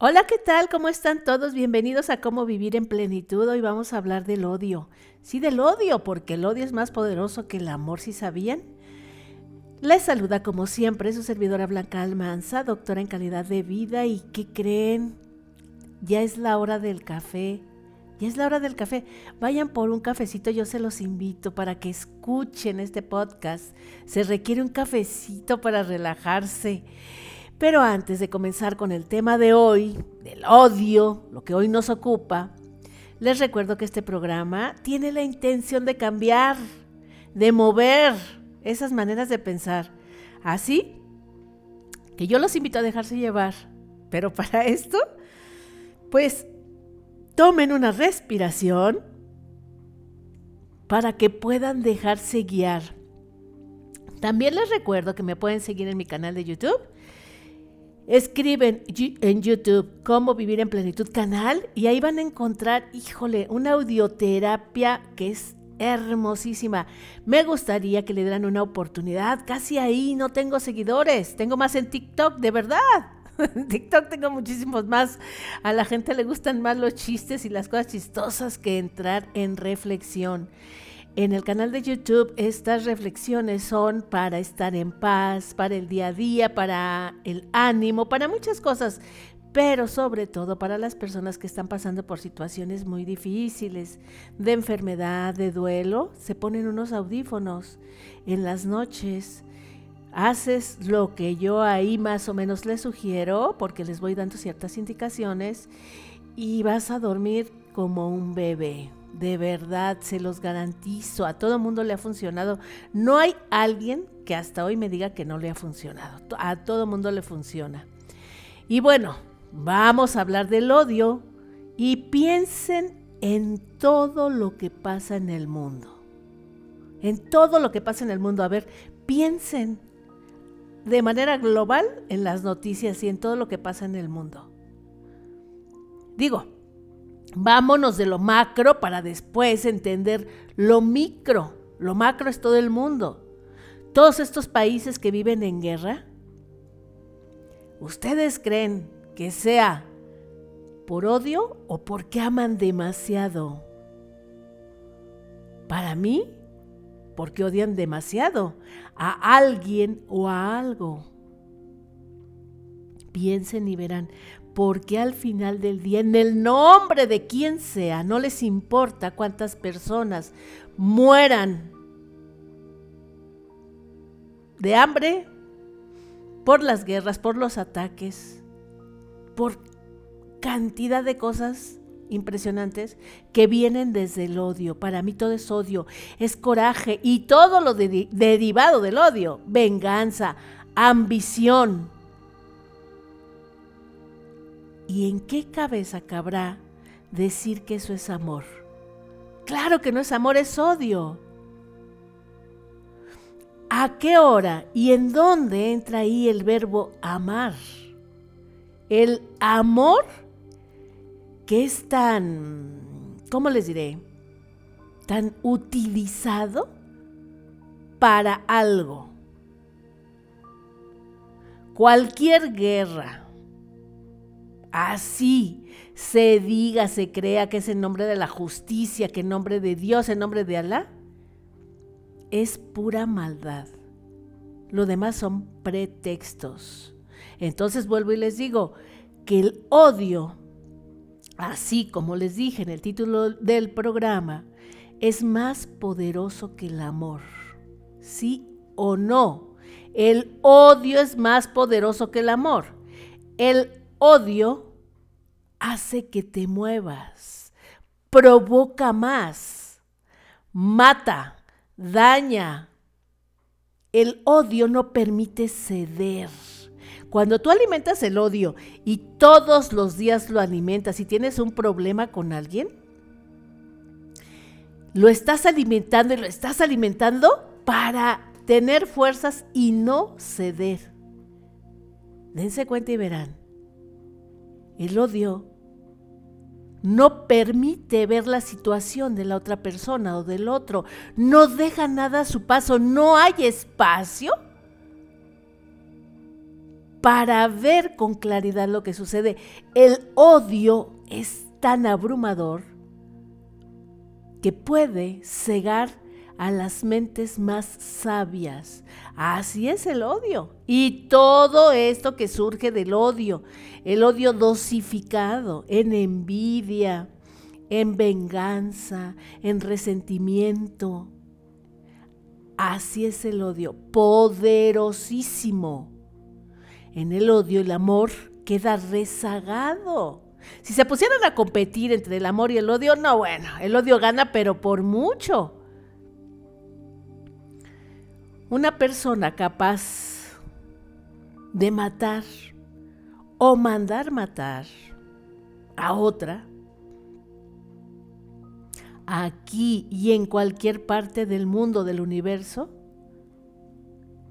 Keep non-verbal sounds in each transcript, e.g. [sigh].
Hola, ¿qué tal? ¿Cómo están todos? Bienvenidos a Cómo Vivir en Plenitud. Hoy vamos a hablar del odio. Sí, del odio, porque el odio es más poderoso que el amor, si sabían? Les saluda como siempre su servidora Blanca Almanza, doctora en calidad de vida. ¿Y qué creen? Ya es la hora del café. Ya es la hora del café. Vayan por un cafecito, yo se los invito para que escuchen este podcast. Se requiere un cafecito para relajarse. Pero antes de comenzar con el tema de hoy, del odio, lo que hoy nos ocupa, les recuerdo que este programa tiene la intención de cambiar, de mover esas maneras de pensar. Así que yo los invito a dejarse llevar. Pero para esto, pues tomen una respiración para que puedan dejarse guiar. También les recuerdo que me pueden seguir en mi canal de YouTube Escriben en YouTube cómo vivir en plenitud canal y ahí van a encontrar, híjole, una audioterapia que es hermosísima. Me gustaría que le dieran una oportunidad. Casi ahí no tengo seguidores. Tengo más en TikTok, de verdad. [laughs] En TikTok tengo muchísimos más. A la gente le gustan más los chistes y las cosas chistosas que entrar en reflexión. En el canal de YouTube estas reflexiones son para estar en paz, para el día a día, para el ánimo, para muchas cosas, pero sobre todo para las personas que están pasando por situaciones muy difíciles, de enfermedad, de duelo, se ponen unos audífonos en las noches. Haces lo que yo ahí más o menos les sugiero, porque les voy dando ciertas indicaciones, y vas a dormir como un bebé. De verdad, se los garantizo, a todo mundo le ha funcionado. No hay alguien que hasta hoy me diga que no le ha funcionado. A todo mundo le funciona. Y bueno, vamos a hablar del odio y piensen en todo lo que pasa en el mundo. En todo lo que pasa en el mundo. A ver, piensen de manera global en las noticias y en todo lo que pasa en el mundo. Digo, Vámonos de lo macro para después entender lo micro. Lo macro es todo el mundo. Todos estos países que viven en guerra, ¿ustedes creen que sea por odio o porque aman demasiado? Para mí, porque odian demasiado a alguien o a algo. Piensen y verán, porque al final del día, en el nombre de quien sea, no les importa cuántas personas mueran de hambre, por las guerras, por los ataques, por cantidad de cosas impresionantes que vienen desde el odio. Para mí todo es odio, es coraje y todo lo derivado del odio, venganza, ambición, ¿Y en qué cabeza cabrá decir que eso es amor? Claro que no es amor, es odio. ¿A qué hora y en dónde entra ahí el verbo amar? El amor que es tan, ¿cómo les diré? Tan utilizado para algo. Cualquier guerra, así se diga, se crea que es en nombre de la justicia, que en nombre de Dios, en nombre de Alá, es pura maldad. Lo demás son pretextos. Entonces vuelvo y les digo que el odio, así como les dije en el título del programa, es más poderoso que el amor. ¿Sí o no? El odio es más poderoso que el amor. El odio hace que te muevas, provoca más, mata, daña. El odio no permite ceder. Cuando tú alimentas el odio y todos los días lo alimentas y tienes un problema con alguien, lo estás alimentando y lo estás alimentando para tener fuerzas y no ceder. Dense cuenta y verán. El odio no permite ver la situación de la otra persona o del otro, no deja nada a su paso, no hay espacio para ver con claridad lo que sucede. El odio es tan abrumador que puede cegar a las mentes más sabias. Así es el odio. Y todo esto que surge del odio, el odio dosificado en envidia, en venganza, en resentimiento. Así es el odio, poderosísimo. En el odio el amor queda rezagado. Si se pusieran a competir entre el amor y el odio, no, bueno, el odio gana, pero por mucho. Una persona capaz de matar o mandar matar a otra, aquí y en cualquier parte del mundo del universo,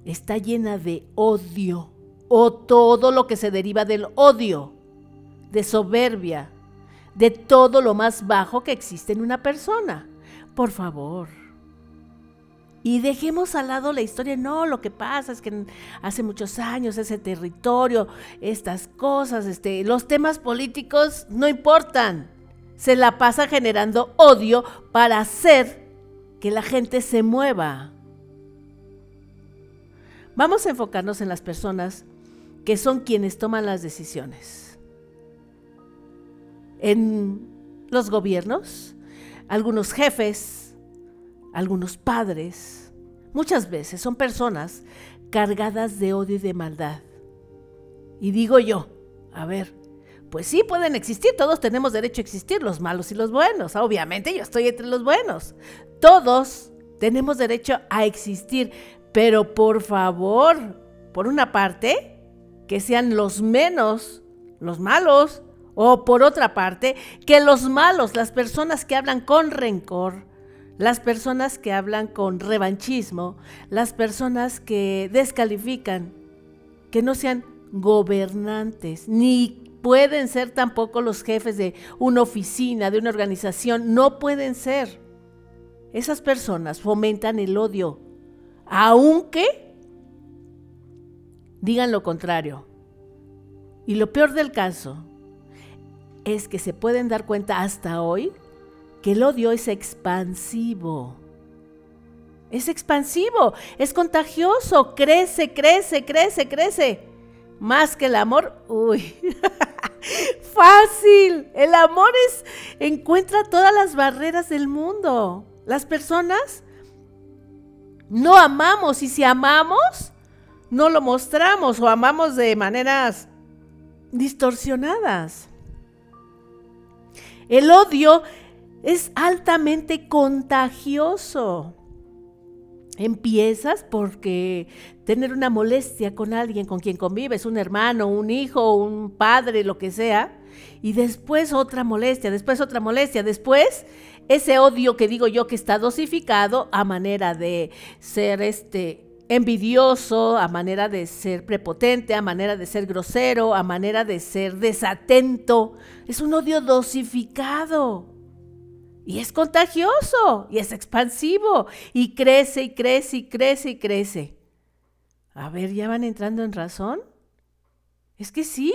está llena de odio o todo lo que se deriva del odio, de soberbia, de todo lo más bajo que existe en una persona. Por favor, y dejemos al lado la historia. No, lo que pasa es que hace muchos años ese territorio, estas cosas, este, los temas políticos no importan. Se la pasa generando odio para hacer que la gente se mueva. Vamos a enfocarnos en las personas que son quienes toman las decisiones. En los gobiernos, algunos jefes, algunos padres, muchas veces son personas cargadas de odio y de maldad. Y digo yo, a ver, pues sí pueden existir, todos tenemos derecho a existir, los malos y los buenos. Obviamente yo estoy entre los buenos. Todos tenemos derecho a existir, pero por favor, por una parte, que sean los menos, los malos, o por otra parte, que los malos, las personas que hablan con rencor, las personas que hablan con revanchismo, las personas que descalifican, que no sean gobernantes, ni pueden ser tampoco los jefes de una oficina, de una organización, no pueden ser. Esas personas fomentan el odio, aunque digan lo contrario. Y lo peor del caso es que se pueden dar cuenta hasta hoy el odio es expansivo. Es expansivo, es contagioso, crece, crece, crece, crece. Más que el amor, uy, [laughs] fácil. El amor es, encuentra todas las barreras del mundo. Las personas no amamos y si amamos, no lo mostramos o amamos de maneras distorsionadas. El odio es altamente contagioso. Empiezas porque tener una molestia con alguien con quien convives, un hermano, un hijo, un padre, lo que sea, y después otra molestia, después otra molestia, después ese odio que digo yo que está dosificado a manera de ser este envidioso, a manera de ser prepotente, a manera de ser grosero, a manera de ser desatento. Es un odio dosificado. Y es contagioso y es expansivo y crece y crece y crece y crece. A ver, ¿ya van entrando en razón? Es que sí.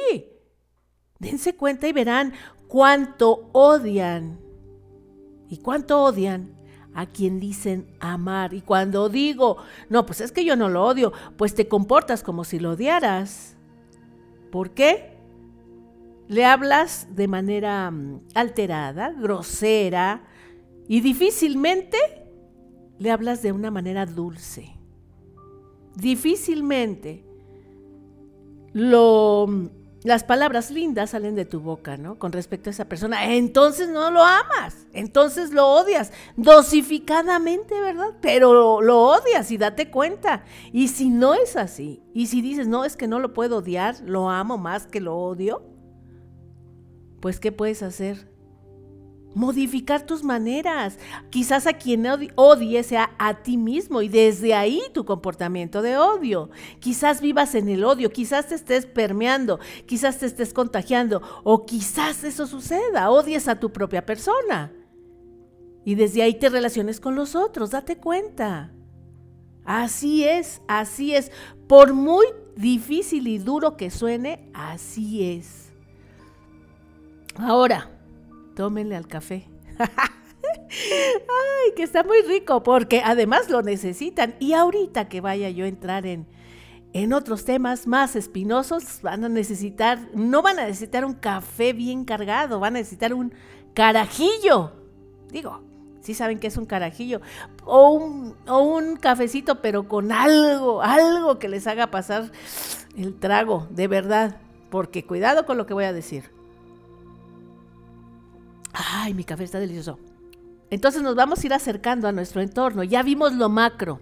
Dense cuenta y verán cuánto odian. ¿Y cuánto odian? A quien dicen amar. Y cuando digo, no, pues es que yo no lo odio, pues te comportas como si lo odiaras. ¿Por qué? Le hablas de manera mm, alterada, grosera y difícilmente le hablas de una manera dulce. Difícilmente lo, mm, las palabras lindas salen de tu boca, ¿no? Con respecto a esa persona. Entonces no lo amas, entonces lo odias, dosificadamente, ¿verdad? Pero lo odias y date cuenta. Y si no es así, y si dices, no, es que no lo puedo odiar, lo amo más que lo odio, pues ¿qué puedes hacer? Modificar tus maneras. Quizás a quien odie sea a ti mismo y desde ahí tu comportamiento de odio. Quizás vivas en el odio, quizás te estés permeando, quizás te estés contagiando o quizás eso suceda, odies a tu propia persona. Y desde ahí te relaciones con los otros, date cuenta. Así es, así es. Por muy difícil y duro que suene, así es. Ahora, tómenle al café. Ay, que está muy rico, porque además lo necesitan. Y ahorita que vaya yo a entrar en, en otros temas más espinosos, van a necesitar, no van a necesitar un café bien cargado, van a necesitar un carajillo. Digo, sí saben que es un carajillo. O un, o un cafecito, pero con algo, algo que les haga pasar el trago, de verdad. Porque cuidado con lo que voy a decir. Ay, mi café está delicioso. Entonces nos vamos a ir acercando a nuestro entorno. Ya vimos lo macro.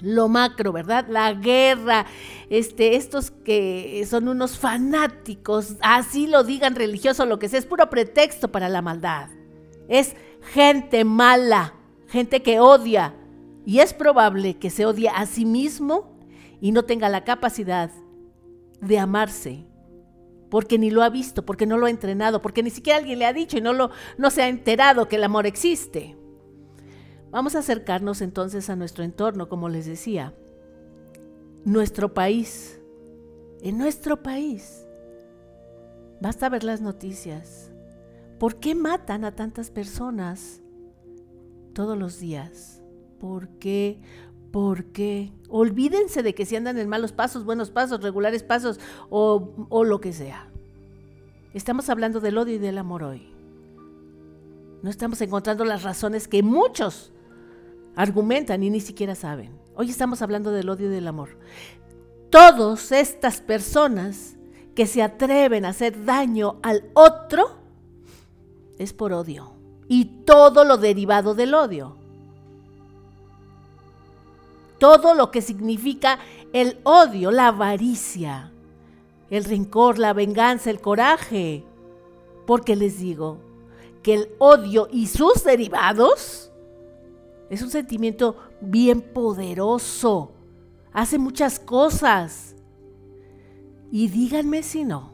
Lo macro, ¿verdad? La guerra, este, estos que son unos fanáticos, así lo digan religioso, lo que sea, es puro pretexto para la maldad. Es gente mala, gente que odia. Y es probable que se odie a sí mismo y no tenga la capacidad de amarse porque ni lo ha visto, porque no lo ha entrenado, porque ni siquiera alguien le ha dicho y no, lo, no se ha enterado que el amor existe. Vamos a acercarnos entonces a nuestro entorno, como les decía. Nuestro país. En nuestro país. Basta ver las noticias. ¿Por qué matan a tantas personas todos los días? ¿Por qué? porque olvídense de que si andan en malos pasos, buenos pasos, regulares pasos o, o lo que sea. Estamos hablando del odio y del amor hoy. No estamos encontrando las razones que muchos argumentan y ni siquiera saben. Hoy estamos hablando del odio y del amor. Todas estas personas que se atreven a hacer daño al otro es por odio. Y todo lo derivado del odio todo lo que significa el odio, la avaricia, el rencor, la venganza, el coraje. Porque les digo que el odio y sus derivados es un sentimiento bien poderoso. Hace muchas cosas. Y díganme si no.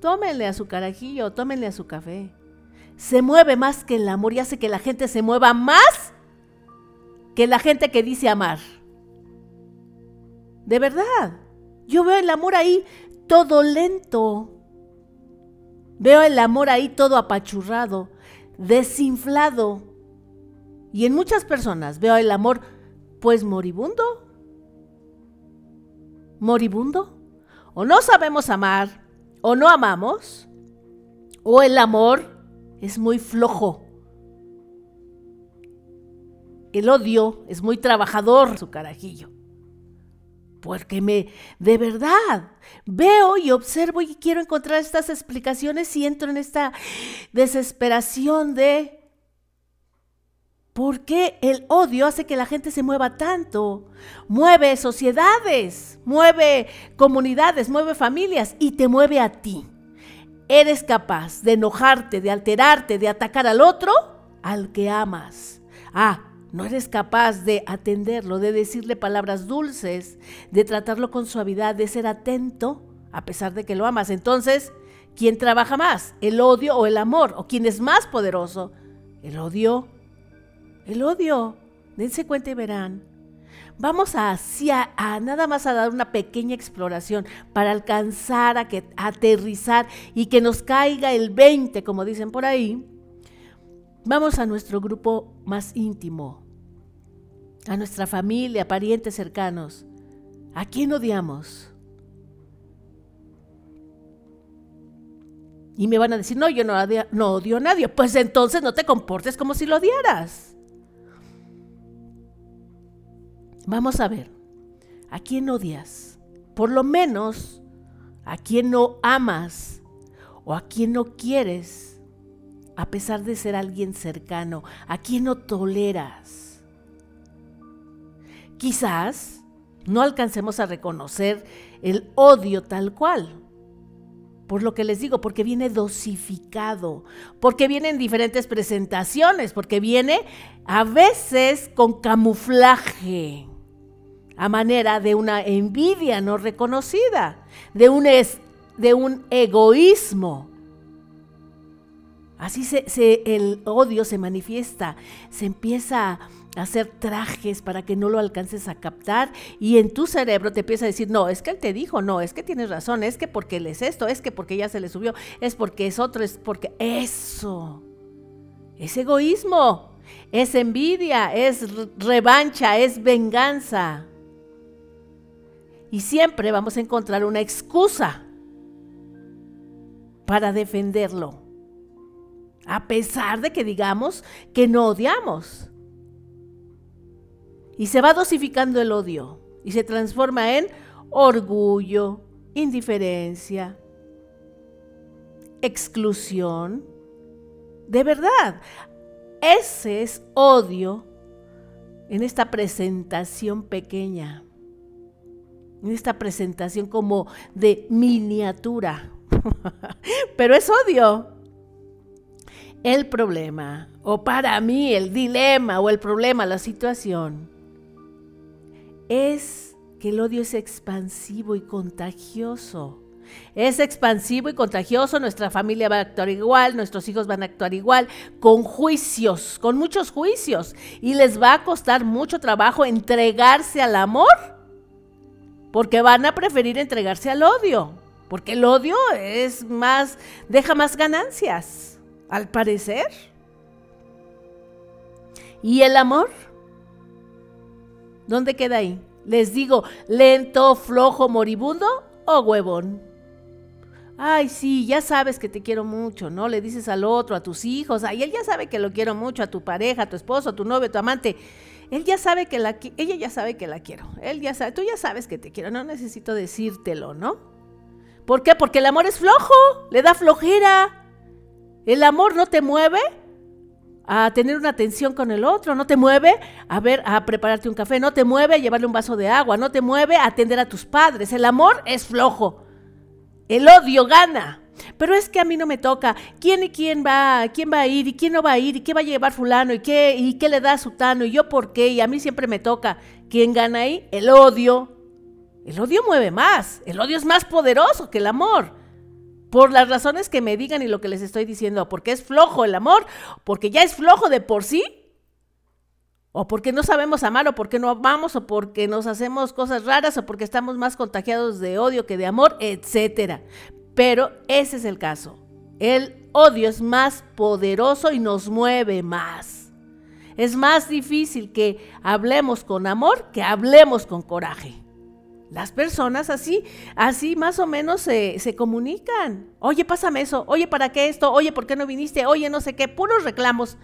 Tómenle a su carajillo, tómenle a su café. Se mueve más que el amor y hace que la gente se mueva más que la gente que dice amar. De verdad. Yo veo el amor ahí todo lento. Veo el amor ahí todo apachurrado, desinflado. Y en muchas personas veo el amor pues moribundo. Moribundo. O no sabemos amar, o no amamos, o el amor es muy flojo. El odio es muy trabajador, su carajillo porque me, de verdad, veo y observo y quiero encontrar estas explicaciones y entro en esta desesperación de por qué el odio hace que la gente se mueva tanto. Mueve sociedades, mueve comunidades, mueve familias y te mueve a ti. Eres capaz de enojarte, de alterarte, de atacar al otro, al que amas. Ah, no eres capaz de atenderlo, de decirle palabras dulces, de tratarlo con suavidad, de ser atento a pesar de que lo amas. Entonces, ¿quién trabaja más? ¿El odio o el amor? ¿O quién es más poderoso? ¿El odio? El odio. Dense cuenta y verán. Vamos hacia, a nada más a dar una pequeña exploración para alcanzar a, que, a aterrizar y que nos caiga el 20, como dicen por ahí. Vamos a nuestro grupo más íntimo, a nuestra familia, parientes cercanos. ¿A quién odiamos? Y me van a decir, no, yo no, odio a nadie. Pues entonces no te comportes como si lo odiaras. Vamos a ver, ¿a quién odias? Por lo menos, ¿a quién no amas? ¿O a quién no quieres? A pesar de ser alguien cercano, ¿a quién no toleras? Quizás no alcancemos a reconocer el odio tal cual. Por lo que les digo, porque viene dosificado, porque viene en diferentes presentaciones, porque viene a veces con camuflaje, a manera de una envidia no reconocida, de un, de un egoísmo. Así se, el odio se manifiesta, se empieza hacer trajes para que no lo alcances a captar y en tu cerebro te empieza a decir, no, es que él te dijo, no, es que tienes razón, es que porque él es esto, es que porque ya se le subió, es porque es otro, es porque eso, es egoísmo, es envidia, es revancha, es venganza. Y siempre vamos a encontrar una excusa para defenderlo. A pesar de que digamos que no odiamos. Y se va dosificando el odio y se transforma en orgullo, indiferencia, exclusión. De verdad, ese es odio en esta presentación pequeña en esta presentación como de miniatura. [laughs] Pero es odio. El problema, o para mí el dilema o el problema, la situación, es que el odio es expansivo y contagioso. Es expansivo y contagioso, nuestra familia va a actuar igual, nuestros hijos van a actuar igual, con juicios, con muchos juicios, y les va a costar mucho trabajo entregarse al amor porque van a preferir entregarse al odio, porque el odio es más, deja más ganancias, al parecer. ¿Y el amor? ¿Dónde queda ahí? Les digo, lento, flojo, moribundo o huevón. Ay, sí, ya sabes que te quiero mucho, ¿no? Le dices al otro, a tus hijos, ay, él ya sabe que lo quiero mucho, a tu pareja, a tu esposo, a tu novio, a tu amante. Él ya sabe que la ella ya sabe que la quiero. Él ya sabe, tú ya sabes que te quiero, no necesito decírtelo, ¿no? ¿Por qué? Porque el amor es flojo, le da flojera. El amor no te mueve a tener una atención con el otro, no te mueve a ver a prepararte un café, no te mueve a llevarle un vaso de agua, no te mueve a atender a tus padres. El amor es flojo. El odio gana. Pero es que a mí no me toca. ¿Quién y quién va? ¿Quién va a ir? ¿Y quién no va a ir? ¿Y qué va a llevar fulano? ¿Y qué, y qué le da a sutano? ¿Y yo por qué? Y a mí siempre me toca. ¿Quién gana ahí? El odio. El odio mueve más. El odio es más poderoso que el amor. Por las razones que me digan y lo que les estoy diciendo. Porque es flojo el amor. Porque ya es flojo de por sí. O porque no sabemos amar, o porque no amamos, o porque nos hacemos cosas raras, o porque estamos más contagiados de odio que de amor, etcétera. Pero ese es el caso. El odio es más poderoso y nos mueve más. Es más difícil que hablemos con amor que hablemos con coraje. Las personas así, así más o menos se, se, comunican. Oye, pásame eso. Oye, ¿para qué esto? Oye, ¿por qué no viniste? Oye, no sé qué. Puros reclamos.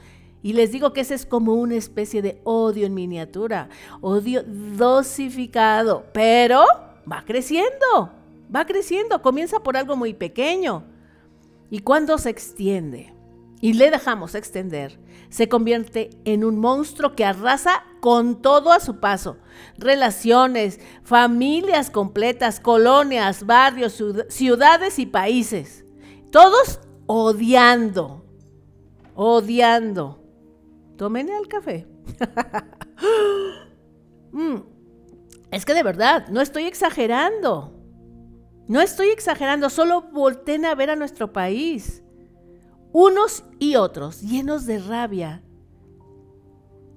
Y les digo que ese es como una especie de odio en miniatura. Odio dosificado. Pero va creciendo va creciendo, comienza por algo muy pequeño. Y cuando se extiende y le dejamos extender, se convierte en un monstruo que arrasa con todo a su paso. Relaciones, familias completas, colonias, barrios, ciudades y países. Todos odiando, odiando. Tomen el café. [laughs] Mm. Es que de verdad, no estoy exagerando. No estoy exagerando, solo volten a ver a nuestro país. Unos y otros, llenos de rabia,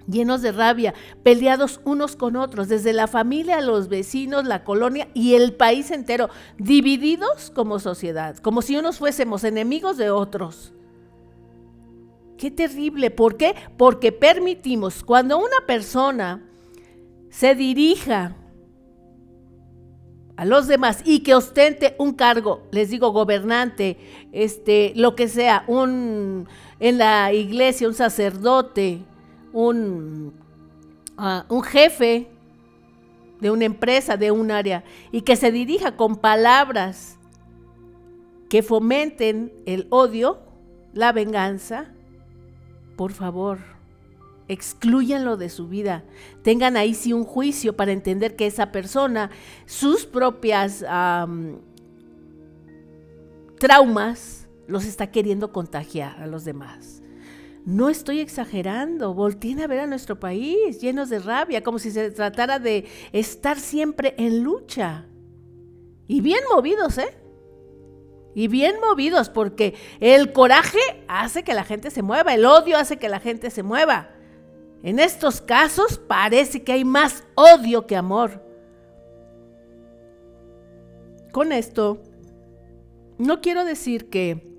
llenos de rabia, peleados unos con otros, desde la familia, los vecinos, la colonia y el país entero, divididos como sociedad, como si unos fuésemos enemigos de otros. Qué terrible, ¿por qué? Porque permitimos cuando una persona se dirija a los demás y que ostente un cargo, les digo gobernante, este, lo que sea, un en la iglesia, un sacerdote, un, ah, un jefe de una empresa, de un área, y que se dirija con palabras que fomenten el odio, la venganza, por favor, excluyanlo de su vida. Tengan ahí sí un juicio para entender que esa persona, sus propias traumas, los está queriendo contagiar a los demás. No estoy exagerando, volteen a ver a nuestro país llenos de rabia, como si se tratara de estar siempre en lucha. Y bien movidos, ¿eh? y bien movidos, porque el coraje hace que la gente se mueva, el odio hace que la gente se mueva. En estos casos parece que hay más odio que amor. Con esto, no quiero decir que,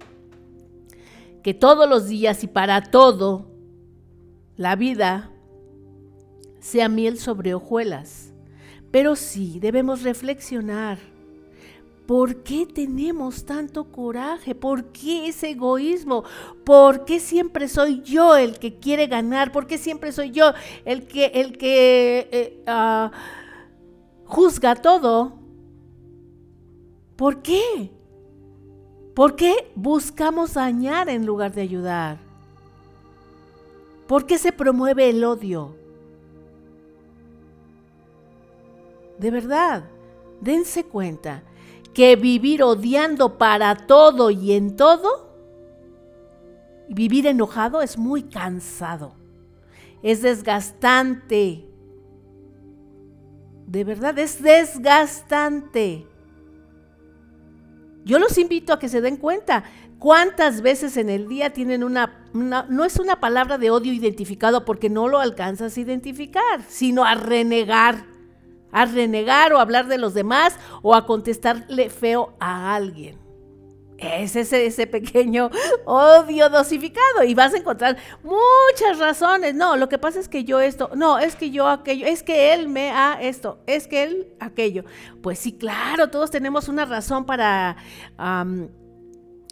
que todos los días y para todo la vida sea miel sobre hojuelas, pero sí debemos reflexionar ¿Por qué tenemos tanto coraje? ¿Por qué ese egoísmo? ¿Por qué siempre soy yo el que quiere ganar? ¿Por qué siempre soy yo el que, el que eh, ah, juzga todo? ¿Por qué? ¿Por qué buscamos dañar en lugar de ayudar? ¿Por qué se promueve el odio? De verdad, dense cuenta que vivir odiando para todo y en todo, vivir enojado es muy cansado, es desgastante. De verdad, es desgastante. Yo los invito a que se den cuenta cuántas veces en el día tienen una, no es una palabra de odio identificado porque no lo alcanzas a identificar, sino a renegar a renegar o hablar de los demás o a contestarle feo a alguien. Es ese, ese pequeño odio dosificado y vas a encontrar muchas razones. No, lo que pasa es que yo esto, no, es que yo aquello, es que él me ha esto, es que él aquello. Pues sí, claro, todos tenemos una razón para,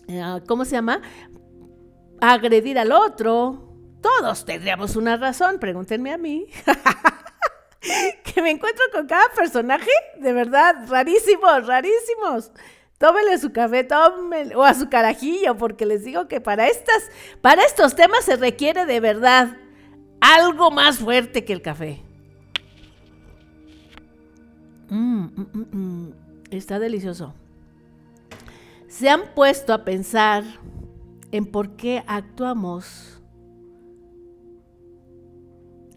eh, ¿cómo se llama? Agredir al otro. Todos tendríamos una razón, pregúntenme a mí. [laughs] [laughs] que me encuentro con cada personaje, de verdad, rarísimos, rarísimos. Tómele su café, tómele, o a su carajillo, porque les digo que para estas, para estos temas se requiere de verdad algo más fuerte que el café. Mm, mm, mm, Está delicioso. Se han puesto a pensar en por qué actuamos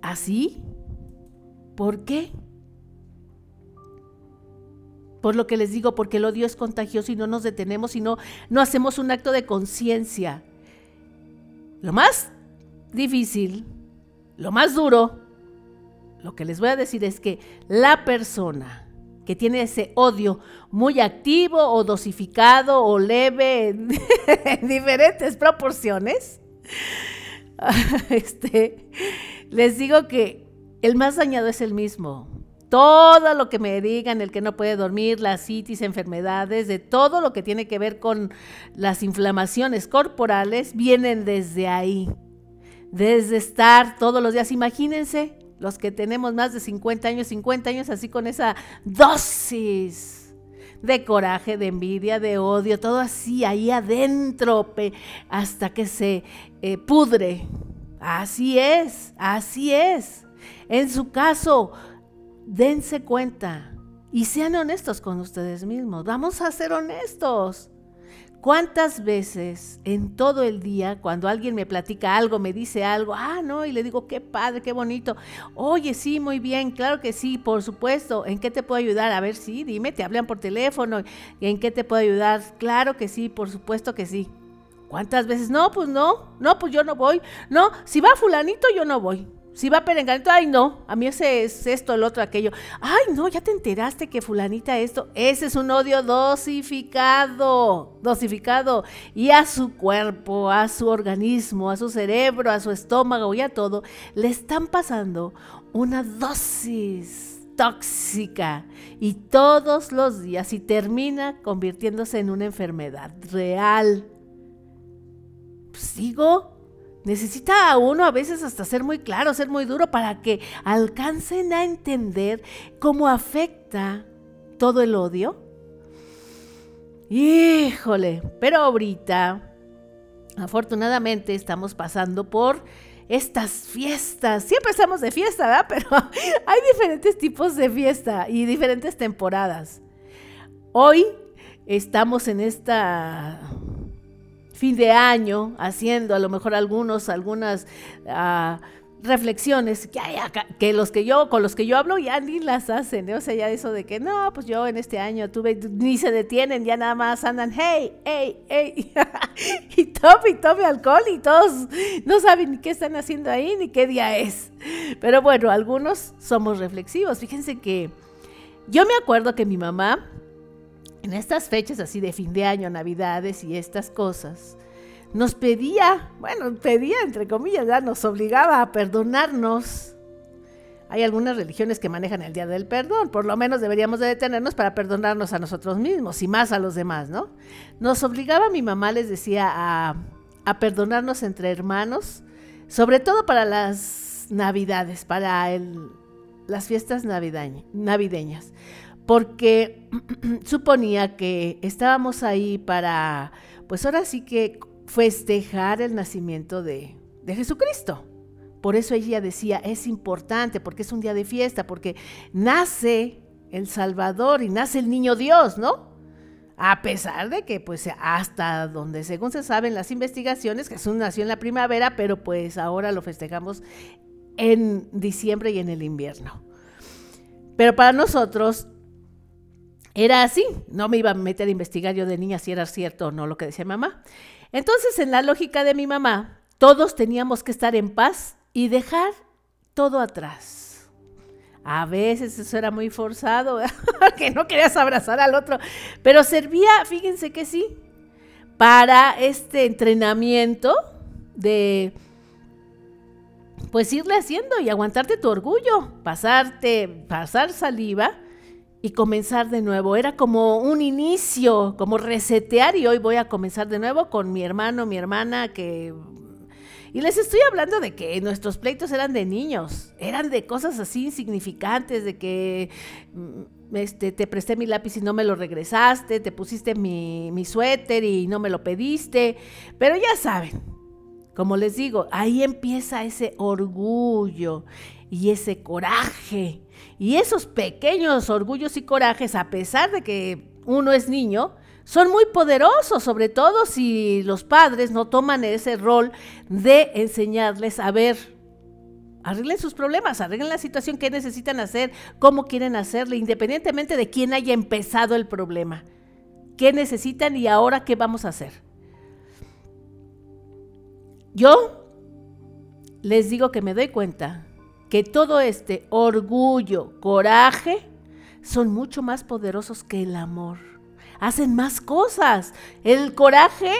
así ¿Por qué? Por lo que les digo, porque el odio es contagioso y no nos detenemos y no, hacemos un acto de conciencia. Lo más difícil, lo más duro, lo que les voy a decir es que la persona que tiene ese odio muy activo o dosificado o leve en, [laughs] diferentes proporciones, [laughs] este, les digo que el más dañado es el mismo. Todo lo que me digan, el que no puede dormir, las citis, enfermedades, de todo lo que tiene que ver con las inflamaciones corporales, vienen desde ahí. Desde estar todos los días. Imagínense los que tenemos más de 50 años, 50 años así con esa dosis de coraje, de envidia, de odio, todo así ahí adentro hasta que se eh, pudre. Así es, así es. En su caso, dense cuenta y sean honestos con ustedes mismos. Vamos a ser honestos. ¿Cuántas veces en todo el día, cuando alguien me platica algo, me dice algo, ah, no, y le digo, qué padre, qué bonito, oye, sí, muy bien, claro que sí, por supuesto, ¿en qué te puedo ayudar? A ver, sí, dime, te hablan por teléfono, ¿en qué te puedo ayudar? Claro que sí, por supuesto que sí. ¿Cuántas veces? No, pues no, no, pues yo no voy, no, si va fulanito, yo no voy. Si va Perenganito, ay no, a mí ese es esto, el otro, aquello. Ay no, ya te enteraste que fulanita esto. Ese es un odio dosificado, dosificado. Y a su cuerpo, a su organismo, a su cerebro, a su estómago y a todo, le están pasando una dosis tóxica y todos los días y termina convirtiéndose en una enfermedad real. ¿Sigo? Necesita uno a veces hasta ser muy claro, ser muy duro para que alcancen a entender cómo afecta todo el odio. Híjole, pero ahorita, afortunadamente, estamos pasando por estas fiestas. Siempre estamos de fiesta, ¿verdad? [laughs] Pero hay diferentes tipos de fiesta y diferentes temporadas. Hoy estamos en esta fin de año, haciendo a lo mejor algunos, algunas, ah, reflexiones que, que los que yo con los que yo hablo ya ni las hacen, ¿eh? o sea, ya eso de que no, pues yo en este año tuve ni se detienen, ya nada más andan, hey, hey, hey, [laughs] y tome y tome alcohol y todos no saben ni qué están haciendo ahí ni qué día es. Pero bueno, algunos somos reflexivos. Fíjense que yo me acuerdo que mi mamá en estas fechas así de fin de año, Navidades y estas cosas, nos pedía, bueno, pedía entre comillas, ya nos obligaba a perdonarnos. Hay algunas religiones que manejan el Día del Perdón, por lo menos deberíamos de detenernos para perdonarnos a nosotros mismos y más a los demás, ¿no? Nos obligaba, mi mamá les decía, a, a perdonarnos entre hermanos, sobre todo para las Navidades, para el, las fiestas navideñas, porque [clears throat] suponía que estábamos ahí para, pues ahora sí que festejar el nacimiento de, Jesucristo. Por eso ella decía, es importante, porque es un día de fiesta, porque nace el Salvador y nace el niño Dios, ¿no? A pesar de que, pues, hasta donde, según se saben las investigaciones, Jesús nació en la primavera, pero pues ahora lo festejamos en diciembre y en el invierno. Pero para nosotros era así. No me iba a meter a investigar yo de niña si era cierto o no lo que decía mamá. Entonces, en la lógica de mi mamá, todos teníamos que estar en paz y dejar todo atrás. A veces eso era muy forzado, [laughs] que no querías abrazar al otro, pero servía, fíjense que sí, para este entrenamiento de pues irle haciendo y aguantarte tu orgullo, pasarte, pasar saliva y comenzar de nuevo. Era como un inicio, como resetear y hoy voy a comenzar de nuevo con mi hermano, mi hermana, que... Y les estoy hablando de que nuestros pleitos eran de niños, eran de cosas así insignificantes, de que mm, este, te presté mi lápiz y no me lo regresaste, te pusiste mi, mi suéter y no me lo pediste, pero ya saben, como les digo, ahí empieza ese orgullo y ese coraje y esos pequeños orgullos y corajes, a pesar de que uno es niño, son muy poderosos, sobre todo si los padres no toman ese rol de enseñarles a ver, arreglen sus problemas, arreglen la situación que necesitan hacer, cómo quieren hacerle, independientemente de quién haya empezado el problema. ¿Qué necesitan y ahora qué vamos a hacer? Yo les digo que me doy cuenta que todo este orgullo, coraje, son mucho más poderosos que el amor. Hacen más cosas. El coraje,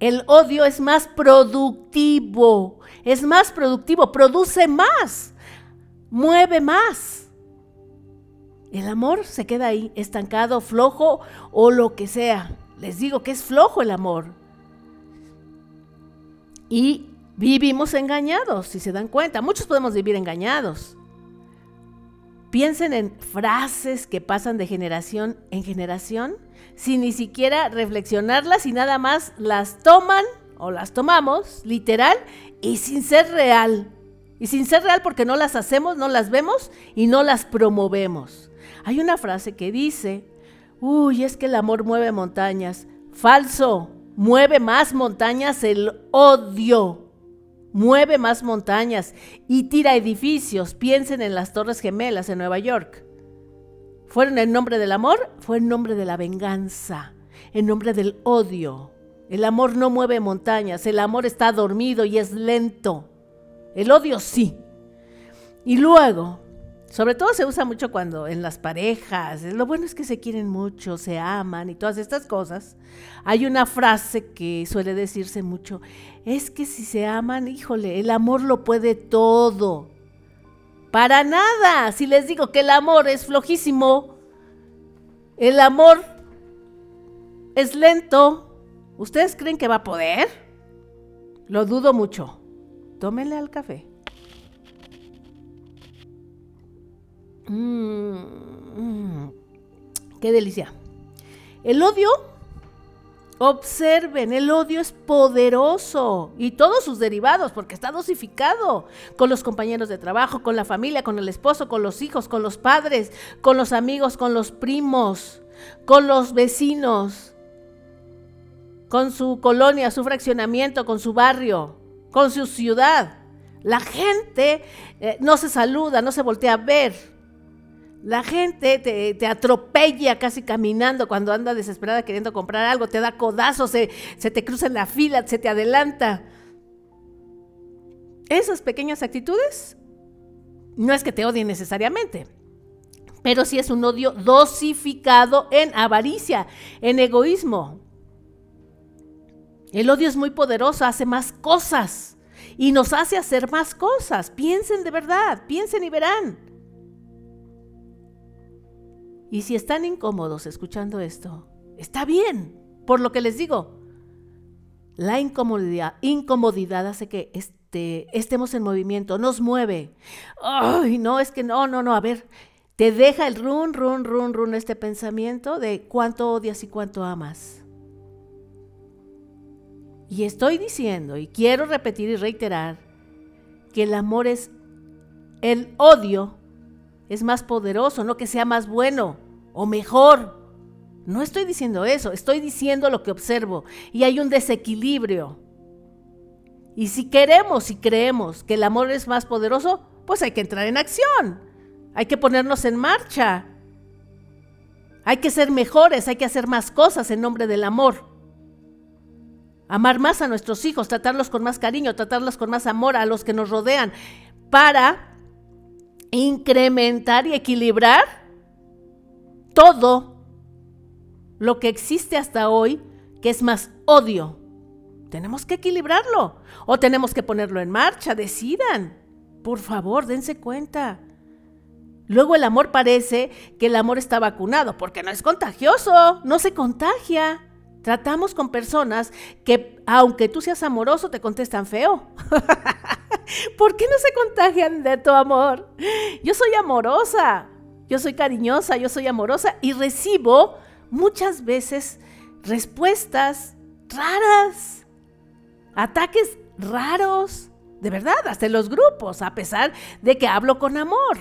el odio es más productivo. Es más productivo, produce más, mueve más. El amor se queda ahí, estancado, flojo o lo que sea. Les digo que es flojo el amor. Y Vivimos engañados, si se dan cuenta. Muchos podemos vivir engañados. Piensen en frases que pasan de generación en generación sin ni siquiera reflexionarlas y nada más las toman o las tomamos literal y sin ser real. Y sin ser real porque no las hacemos, no las vemos y no las promovemos. Hay una frase que dice, uy, es que el amor mueve montañas. Falso, mueve más montañas el odio mueve más montañas y tira edificios. Piensen en las Torres Gemelas en Nueva York. ¿Fueron en nombre del amor? Fue en nombre de la venganza, en nombre del odio. El amor no mueve montañas, el amor está dormido y es lento. El odio sí. Y luego, sobre todo se usa mucho cuando en las parejas, lo bueno es que se quieren mucho, se aman y todas estas cosas. Hay una frase que suele decirse mucho, es que si se aman, híjole, el amor lo puede todo. Para nada, si les digo que el amor es flojísimo, el amor es lento, ¿ustedes creen que va a poder? Lo dudo mucho. Tómenle al café. Mmm, qué delicia. El odio, observen, el odio es poderoso y todos sus derivados porque está dosificado con los compañeros de trabajo, con la familia, con el esposo, con los hijos, con los padres, con los amigos, con los primos, con los vecinos, con su colonia, su fraccionamiento, con su barrio, con su ciudad. La gente eh, no se saluda, no se voltea a ver. La gente te, atropella casi caminando cuando anda desesperada queriendo comprar algo, te da codazos, se, se te cruza en la fila, se te adelanta. Esas pequeñas actitudes no es que te odien necesariamente, pero sí es un odio dosificado en avaricia, en egoísmo. El odio es muy poderoso, hace más cosas y nos hace hacer más cosas. Piensen de verdad, piensen y verán. Y si están incómodos escuchando esto, está bien, por lo que les digo. La incomodidad, hace que este, estemos en movimiento, nos mueve. Ay, no, es que no, no, no, a ver, te deja el run, run, run, run este pensamiento de cuánto odias y cuánto amas. Y estoy diciendo, y quiero repetir y reiterar, que el amor es el odio, es más poderoso, no que sea más bueno o mejor. No estoy diciendo eso, estoy diciendo lo que observo. Y hay un desequilibrio. Y si queremos y creemos que el amor es más poderoso, pues hay que entrar en acción. Hay que ponernos en marcha. Hay que ser mejores, hay que hacer más cosas en nombre del amor. Amar más a nuestros hijos, tratarlos con más cariño, tratarlos con más amor a los que nos rodean, para incrementar y equilibrar todo lo que existe hasta hoy, que es más odio. Tenemos que equilibrarlo o tenemos que ponerlo en marcha, decidan. Por favor, dense cuenta. Luego el amor parece que el amor está vacunado, porque no es contagioso, no se contagia. Tratamos con personas que, aunque tú seas amoroso, te contestan feo. [laughs] ¿Por qué no se contagian de tu amor? Yo soy amorosa, yo soy cariñosa, yo soy amorosa y recibo muchas veces respuestas raras, ataques raros, de verdad, hasta en los grupos, a pesar de que hablo con amor.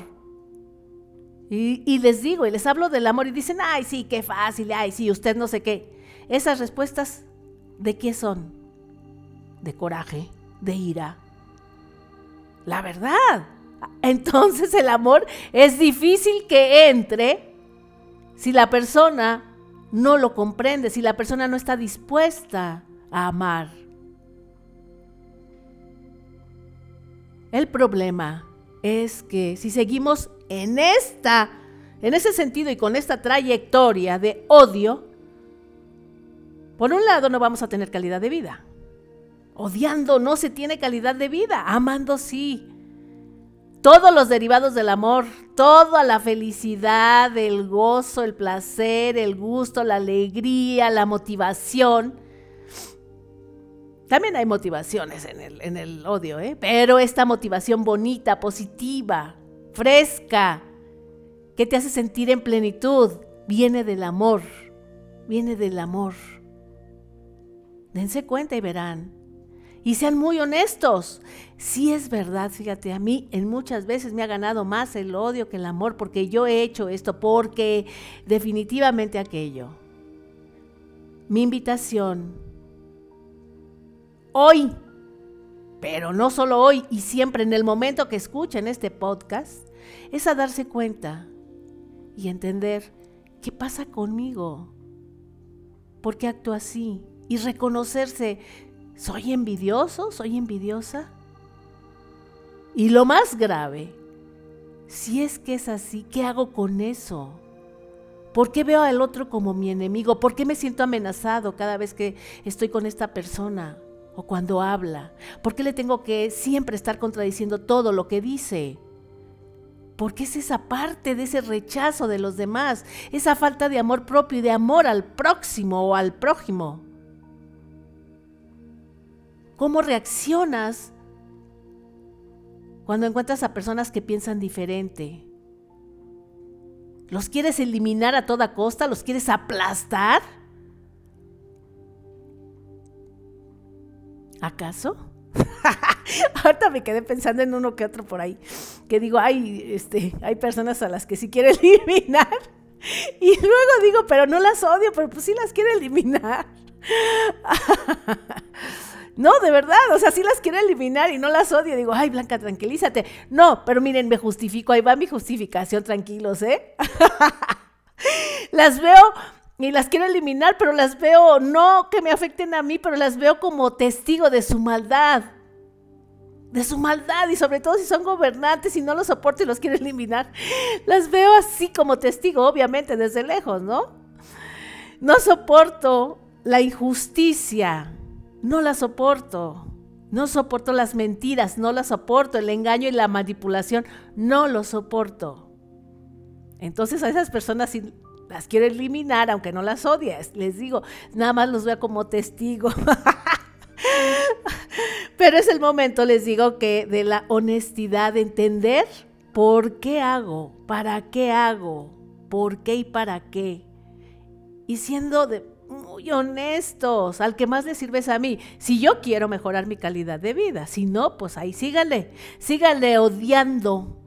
Y, y, les digo, y les hablo del amor y dicen, ay, sí, qué fácil, ay, sí, usted no sé qué. Esas respuestas, ¿de qué son? De coraje, de ira. La verdad. Entonces el amor es difícil que entre si la persona no lo comprende, si la persona no está dispuesta a amar. El problema es que si seguimos en esta, en ese sentido y con esta trayectoria de odio, por un lado, no vamos a tener calidad de vida. Odiando no se tiene calidad de vida, amando sí. Todos los derivados del amor, toda la felicidad, el gozo, el placer, el gusto, la alegría, la motivación. También hay motivaciones en el, en el odio, ¿eh? pero esta motivación bonita, positiva, fresca, que te hace sentir en plenitud, viene del amor, viene del amor. Dense cuenta y verán. Y sean muy honestos. Si es verdad, fíjate, a mí en muchas veces me ha ganado más el odio que el amor porque yo he hecho esto, porque definitivamente aquello. Mi invitación hoy, pero no solo hoy y siempre en el momento que escuchen este podcast, es a darse cuenta y entender qué pasa conmigo, por qué actúo así, y reconocerse, ¿soy envidioso? ¿Soy envidiosa? Y lo más grave, si es que es así, ¿qué hago con eso? ¿Por qué veo al otro como mi enemigo? ¿Por qué me siento amenazado cada vez que estoy con esta persona o cuando habla? ¿Por qué le tengo que siempre estar contradiciendo todo lo que dice? ¿Por qué es esa parte de ese rechazo de los demás, esa falta de amor propio y de amor al próximo o al prójimo. ¿Cómo reaccionas cuando encuentras a personas que piensan diferente? ¿Los quieres eliminar a toda costa? ¿Los quieres aplastar? ¿Acaso? [laughs] Ahorita me quedé pensando en uno que otro por ahí, que digo, ay, este, hay personas a las que sí quiero [laughs] eliminar. Y luego digo, pero no las odio, pero pues sí las quiero eliminar. [laughs] No, de verdad, o sea, sí las quiero eliminar y no las odio. Digo, ay, Blanca, tranquilízate. No, pero miren, me justifico, ahí va mi justificación, tranquilos, ¿eh? [laughs] las veo y las quiero eliminar, pero las veo, no que me afecten a mí, pero las veo como testigo de su maldad. De su maldad y sobre todo si son gobernantes y no los soporto y los quiero eliminar. Las veo así como testigo, obviamente, desde lejos, ¿no? No soporto la injusticia, no la soporto. No soporto las mentiras, no las soporto. El engaño y la manipulación, no lo soporto. Entonces a esas personas las quiero eliminar, aunque no las odies. Les digo, nada más los veo como testigo. [laughs] Pero es el momento, les digo, que de la honestidad, de entender por qué hago, para qué hago, por qué y para qué. Y siendo de, honestos, al que más le sirve es a mí. Si yo quiero mejorar mi calidad de vida, si no, pues ahí síganle, síganle odiando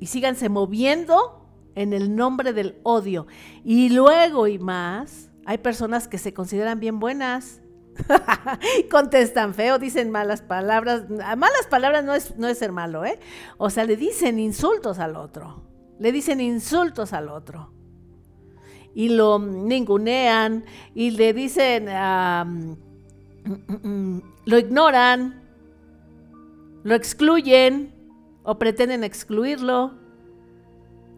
y síganse moviendo en el nombre del odio. Y luego y más, hay personas que se consideran bien buenas. [laughs] Contestan feo, dicen malas palabras. Malas palabras no es, no es ser malo, ¿eh? O sea, le dicen insultos al otro. Le dicen insultos al otro. Y lo ningunean y le dicen, lo ignoran, lo excluyen o pretenden excluirlo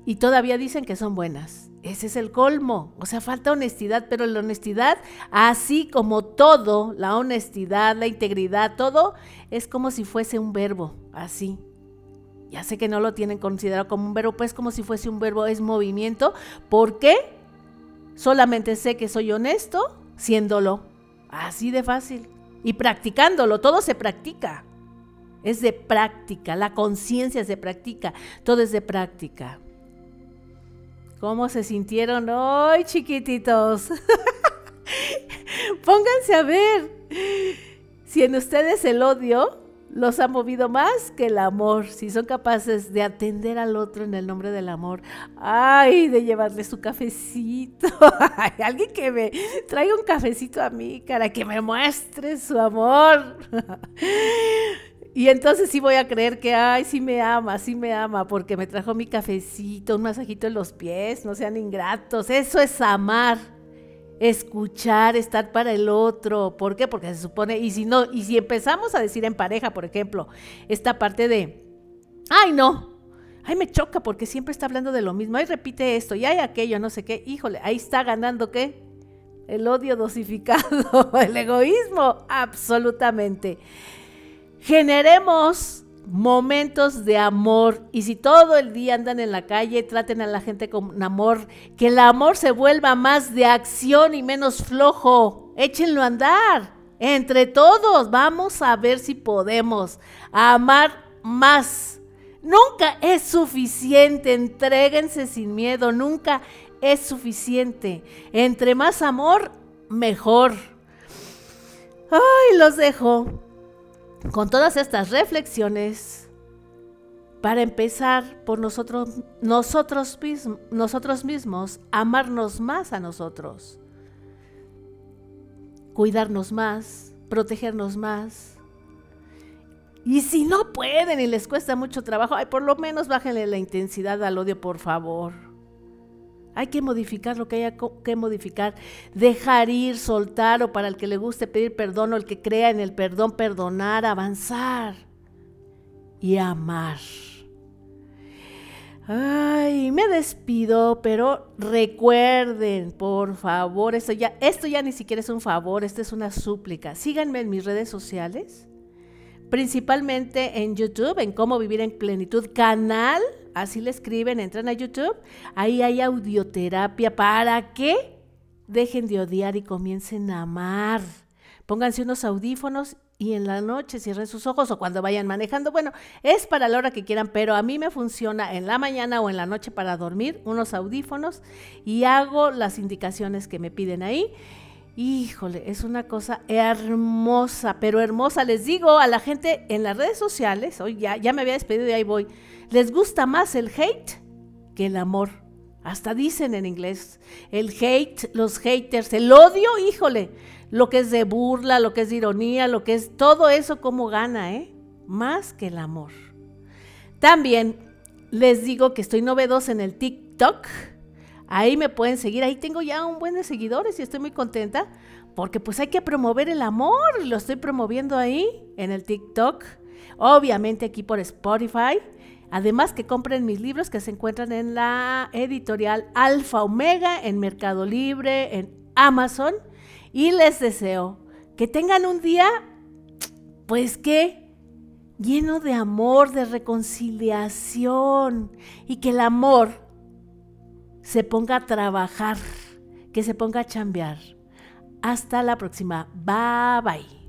y todavía dicen que son buenas. Ese es el colmo. O sea, falta honestidad, pero la honestidad, así como todo, la honestidad, la integridad, todo, es como si fuese un verbo, así. Ya sé que no lo tienen considerado como un verbo, pues como si fuese un verbo, es movimiento. ¿Por qué? Solamente sé que soy honesto siéndolo. Así de fácil. Y practicándolo, todo se practica. Es de práctica, la conciencia se practica, todo es de práctica. ¿Cómo se sintieron hoy, chiquititos? [laughs] Pónganse a ver si en ustedes el odio los ha movido más que el amor, si son capaces de atender al otro en el nombre del amor, ay, de llevarle su cafecito, [laughs] alguien que me traiga un cafecito a mí, cara, que me muestre su amor. [laughs] Y entonces sí voy a creer que, ay, sí me ama, sí me ama, porque me trajo mi cafecito, un masajito en los pies, no sean ingratos. Eso es amar, escuchar, estar para el otro. ¿Por qué? Porque se supone, y si no, y si empezamos a decir en pareja, por ejemplo, esta parte de, ay, no, ay, me choca porque siempre está hablando de lo mismo, ay, repite esto, y hay aquello, no sé qué, híjole, ahí está ganando qué? El odio dosificado, [laughs] el egoísmo, absolutamente generemos momentos de amor y si todo el día andan en la calle, traten a la gente con amor, que el amor se vuelva más de acción y menos flojo, échenlo a andar. Entre todos vamos a ver si podemos amar más. Nunca es suficiente, entréguense sin miedo, nunca es suficiente. Entre más amor, mejor. Ay, los dejo con todas estas reflexiones, para empezar por nosotros, nosotros, nosotros mismos, amarnos más a nosotros, cuidarnos más, protegernos más. Y si no pueden y les cuesta mucho trabajo, ay, por lo menos bájenle la intensidad al odio, por favor. Hay que modificar lo que haya que modificar, dejar ir, soltar o para el que le guste pedir perdón o el que crea en el perdón, perdonar, avanzar y amar. Ay, me despido, pero recuerden, por favor, esto ya, esto ya ni siquiera es un favor, esto es una súplica. Síganme en mis redes sociales, principalmente en YouTube, en Cómo Vivir en Plenitud, canal así le escriben, entran a YouTube, ahí hay audioterapia para que dejen de odiar y comiencen a amar. Pónganse unos audífonos y en la noche cierren sus ojos o cuando vayan manejando. Bueno, es para la hora que quieran, pero a mí me funciona en la mañana o en la noche para dormir, unos audífonos y hago las indicaciones que me piden ahí. Híjole, es una cosa hermosa, pero hermosa. Les digo a la gente en las redes sociales, hoy ya, ya me había despedido y ahí voy les gusta más el hate que el amor. Hasta dicen en inglés, el hate, los haters, el odio, híjole, lo que es de burla, lo que es de ironía, lo que es todo eso, cómo gana, ¿eh? Más que el amor. También les digo que estoy novedosa en el TikTok. Ahí me pueden seguir, ahí tengo ya un buen de seguidores y estoy muy contenta porque pues hay que promover el amor, lo estoy promoviendo ahí en el TikTok, obviamente aquí por Spotify. Además que compren mis libros que se encuentran en la editorial Alfa Omega, en Mercado Libre, en Amazon. Y les deseo que tengan un día, pues que, lleno de amor, de reconciliación y que el amor se ponga a trabajar, que se ponga a chambear. Hasta la próxima. Bye bye.